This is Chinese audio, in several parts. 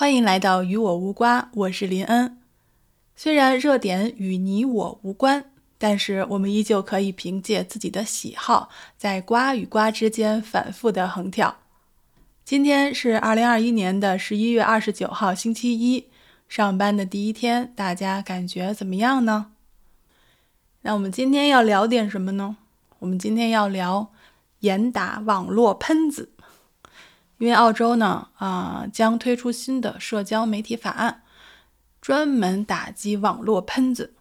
欢迎来到与我无瓜，我是林恩。虽然热点与你我无关，但是我们依旧可以凭借自己的喜好，在瓜与瓜之间反复的横跳。今天是二零二一年的十一月二十九号，星期一，上班的第一天，大家感觉怎么样呢？那我们今天要聊点什么呢？我们今天要聊严打网络喷子。因为澳洲呢，啊，将推出新的社交媒体法案，专门打击网络喷子。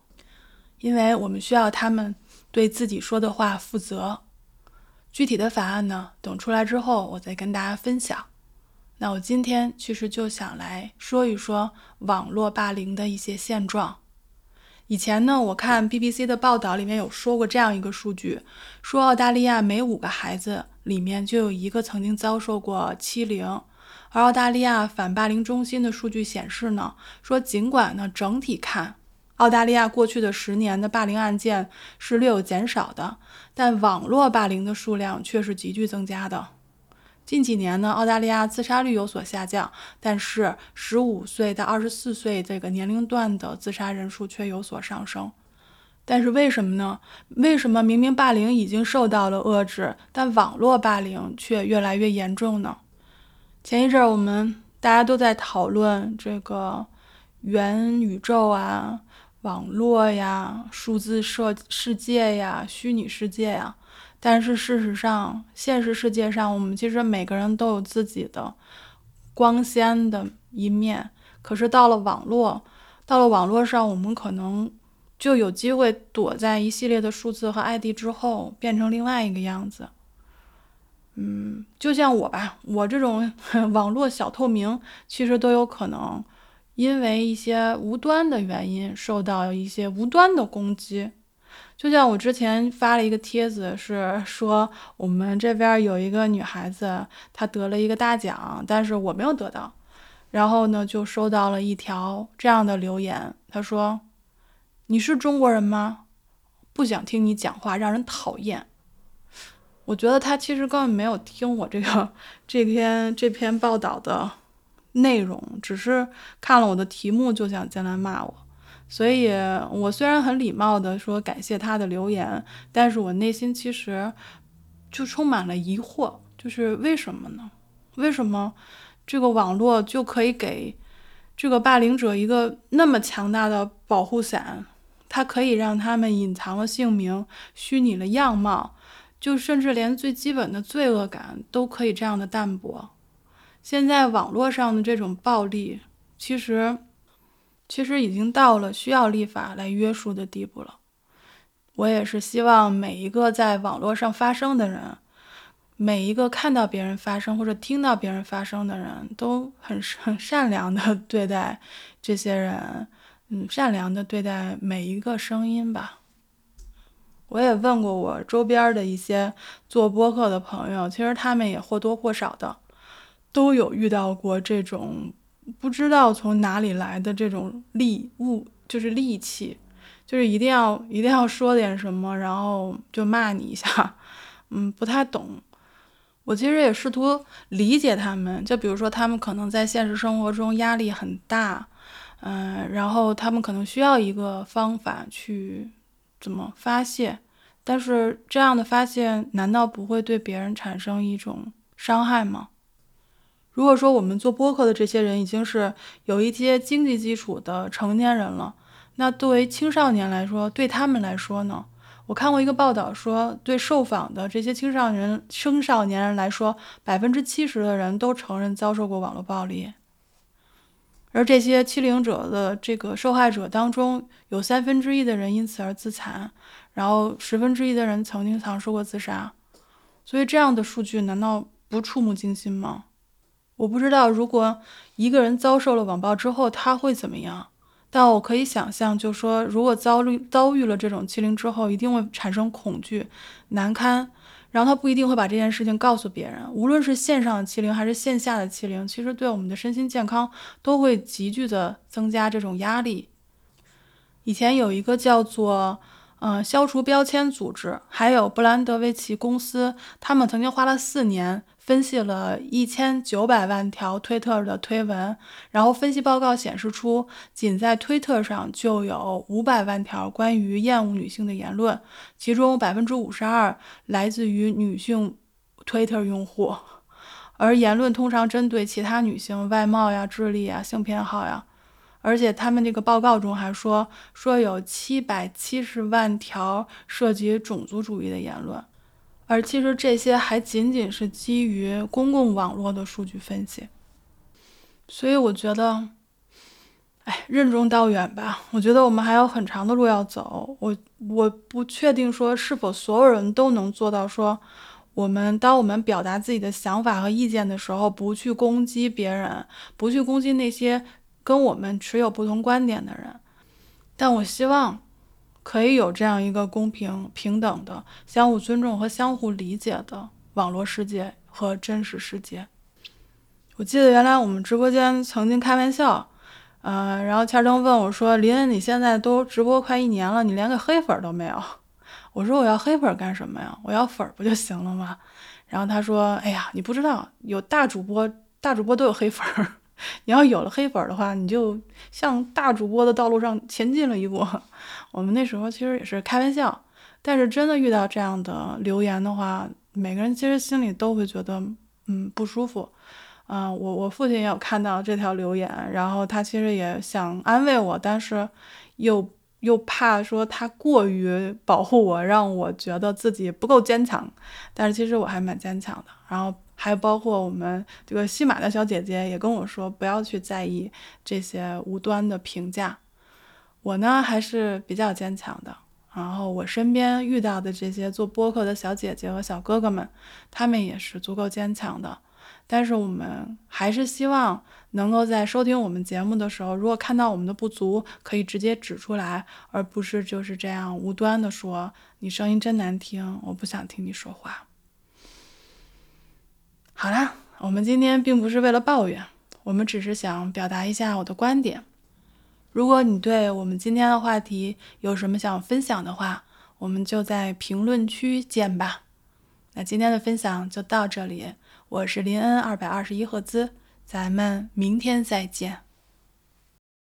因为我们需要他们对自己说的话负责。具体的法案呢，等出来之后，我再跟大家分享。那我今天其实就想来说一说网络霸凌的一些现状。以前呢，我看 BBC 的报道里面有说过这样一个数据，说澳大利亚每五个孩子。里面就有一个曾经遭受过欺凌，而澳大利亚反霸凌中心的数据显示呢，说尽管呢整体看，澳大利亚过去的十年的霸凌案件是略有减少的，但网络霸凌的数量却是急剧增加的。近几年呢，澳大利亚自杀率有所下降，但是十五岁到二十四岁这个年龄段的自杀人数却有所上升。但是为什么呢？为什么明明霸凌已经受到了遏制，但网络霸凌却越来越严重呢？前一阵儿我们大家都在讨论这个元宇宙啊、网络呀、数字世世界呀、虚拟世界呀，但是事实上，现实世界上我们其实每个人都有自己的光鲜的一面，可是到了网络，到了网络上，我们可能。就有机会躲在一系列的数字和 ID 之后，变成另外一个样子。嗯，就像我吧，我这种 网络小透明，其实都有可能因为一些无端的原因受到一些无端的攻击。就像我之前发了一个帖子，是说我们这边有一个女孩子，她得了一个大奖，但是我没有得到。然后呢，就收到了一条这样的留言，她说。你是中国人吗？不想听你讲话，让人讨厌。我觉得他其实根本没有听我这个这篇这篇报道的内容，只是看了我的题目就想进来骂我。所以，我虽然很礼貌的说感谢他的留言，但是我内心其实就充满了疑惑，就是为什么呢？为什么这个网络就可以给这个霸凌者一个那么强大的保护伞？它可以让他们隐藏了姓名、虚拟了样貌，就甚至连最基本的罪恶感都可以这样的淡薄。现在网络上的这种暴力，其实其实已经到了需要立法来约束的地步了。我也是希望每一个在网络上发声的人，每一个看到别人发声或者听到别人发声的人都很 很善良的对待这些人。嗯，善良的对待每一个声音吧。我也问过我周边的一些做播客的朋友，其实他们也或多或少的都有遇到过这种不知道从哪里来的这种戾物，就是戾气，就是一定要一定要说点什么，然后就骂你一下。嗯，不太懂。我其实也试图理解他们，就比如说他们可能在现实生活中压力很大。嗯，然后他们可能需要一个方法去怎么发泄，但是这样的发泄难道不会对别人产生一种伤害吗？如果说我们做播客的这些人已经是有一些经济基础的成年人了，那作为青少年来说，对他们来说呢？我看过一个报道说，对受访的这些青少年青少年人来说，百分之七十的人都承认遭受过网络暴力。而这些欺凌者的这个受害者当中，有三分之一的人因此而自残，然后十分之一的人曾经尝试过自杀。所以这样的数据难道不触目惊心吗？我不知道，如果一个人遭受了网暴之后他会怎么样，但我可以想象，就说如果遭遇遭遇了这种欺凌之后，一定会产生恐惧、难堪。然后他不一定会把这件事情告诉别人，无论是线上的欺凌还是线下的欺凌，其实对我们的身心健康都会急剧的增加这种压力。以前有一个叫做“嗯消除标签”组织，还有布兰德维奇公司，他们曾经花了四年分析了一千九百万条推特的推文，然后分析报告显示出，仅在推特上就有五百万条关于厌恶女性的言论，其中百分之五十二来自于女性推特用户，而言论通常针对其他女性外貌呀、智力呀、性偏好呀。而且他们这个报告中还说，说有七百七十万条涉及种族主义的言论，而其实这些还仅仅是基于公共网络的数据分析。所以我觉得，哎，任重道远吧。我觉得我们还有很长的路要走。我我不确定说是否所有人都能做到说，我们当我们表达自己的想法和意见的时候，不去攻击别人，不去攻击那些。跟我们持有不同观点的人，但我希望可以有这样一个公平、平等的、相互尊重和相互理解的网络世界和真实世界。我记得原来我们直播间曾经开玩笑，呃，然后千灯问我说：“林恩，你现在都直播快一年了，你连个黑粉都没有？” 我说：“我要黑粉干什么呀？我要粉不就行了吗？”然后他说：“哎呀，你不知道，有大主播，大主播都有黑粉。”你要有了黑粉的话，你就向大主播的道路上前进了一步。我们那时候其实也是开玩笑，但是真的遇到这样的留言的话，每个人其实心里都会觉得嗯不舒服。嗯，我我父亲也有看到这条留言，然后他其实也想安慰我，但是又又怕说他过于保护我，让我觉得自己不够坚强。但是其实我还蛮坚强的。然后。还包括我们这个西马的小姐姐也跟我说，不要去在意这些无端的评价。我呢还是比较坚强的。然后我身边遇到的这些做播客的小姐姐和小哥哥们，他们也是足够坚强的。但是我们还是希望能够在收听我们节目的时候，如果看到我们的不足，可以直接指出来，而不是就是这样无端的说你声音真难听，我不想听你说话。好啦，我们今天并不是为了抱怨，我们只是想表达一下我的观点。如果你对我们今天的话题有什么想分享的话，我们就在评论区见吧。那今天的分享就到这里，我是林恩二百二十一赫兹，咱们明天再见。